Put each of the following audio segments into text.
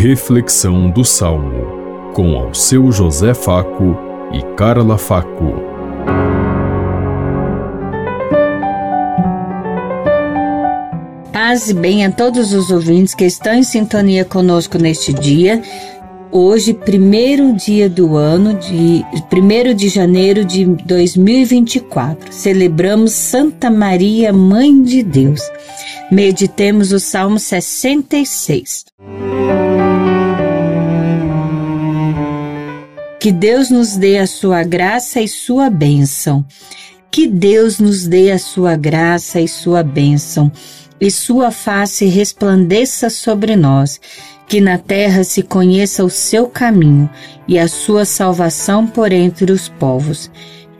Reflexão do Salmo, com ao seu José Faco e Carla Faco. Paz e bem a todos os ouvintes que estão em sintonia conosco neste dia. Hoje, primeiro dia do ano, de 1 de janeiro de 2024, celebramos Santa Maria, Mãe de Deus. Meditemos o Salmo 66. Que Deus nos dê a sua graça e sua bênção. Que Deus nos dê a sua graça e sua bênção, e sua face resplandeça sobre nós que na terra se conheça o seu caminho e a sua salvação por entre os povos.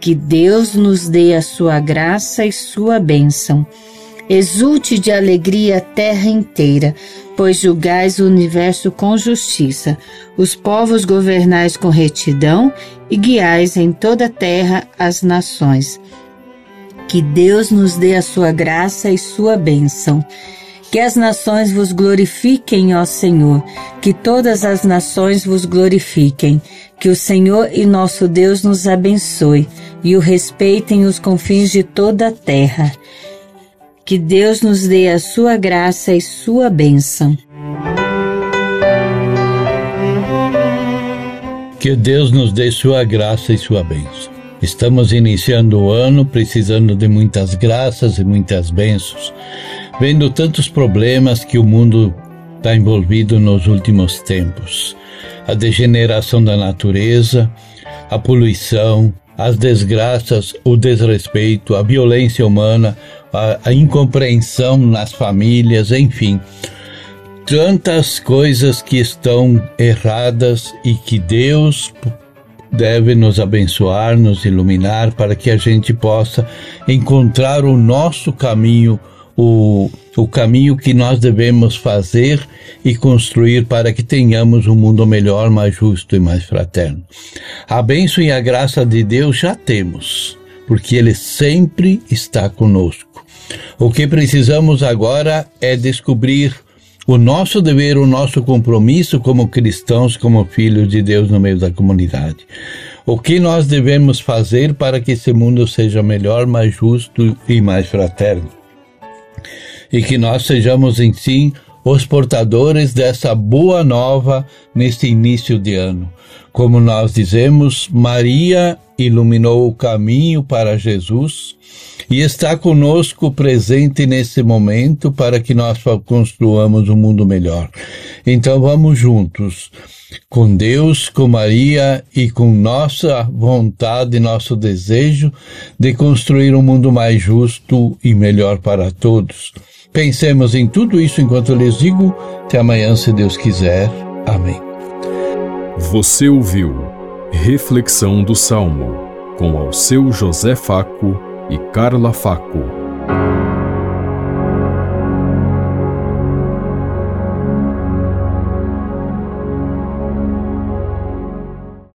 Que Deus nos dê a sua graça e sua bênção. Exulte de alegria a terra inteira, pois julgais o universo com justiça, os povos governais com retidão e guiais em toda a terra as nações. Que Deus nos dê a sua graça e sua bênção. Que as nações vos glorifiquem, ó Senhor, que todas as nações vos glorifiquem. Que o Senhor e nosso Deus nos abençoe e o respeitem os confins de toda a terra. Que Deus nos dê a sua graça e sua bênção. Que Deus nos dê sua graça e sua bênção. Estamos iniciando o ano precisando de muitas graças e muitas bênçãos vendo tantos problemas que o mundo está envolvido nos últimos tempos. A degeneração da natureza, a poluição, as desgraças, o desrespeito, a violência humana, a, a incompreensão nas famílias, enfim. Tantas coisas que estão erradas e que Deus deve nos abençoar, nos iluminar para que a gente possa encontrar o nosso caminho o, o caminho que nós devemos fazer e construir para que tenhamos um mundo melhor, mais justo e mais fraterno. A bênção e a graça de Deus já temos, porque Ele sempre está conosco. O que precisamos agora é descobrir o nosso dever, o nosso compromisso como cristãos, como filhos de Deus no meio da comunidade. O que nós devemos fazer para que esse mundo seja melhor, mais justo e mais fraterno e que nós sejamos, em sim, os portadores dessa boa nova neste início de ano. Como nós dizemos, Maria iluminou o caminho para Jesus e está conosco presente nesse momento para que nós construamos um mundo melhor. Então vamos juntos, com Deus, com Maria e com nossa vontade, nosso desejo de construir um mundo mais justo e melhor para todos. Pensemos em tudo isso enquanto eu lhes digo. Até amanhã, se Deus quiser. Amém. Você ouviu Reflexão do Salmo com ao seu José Faco e Carla Faco.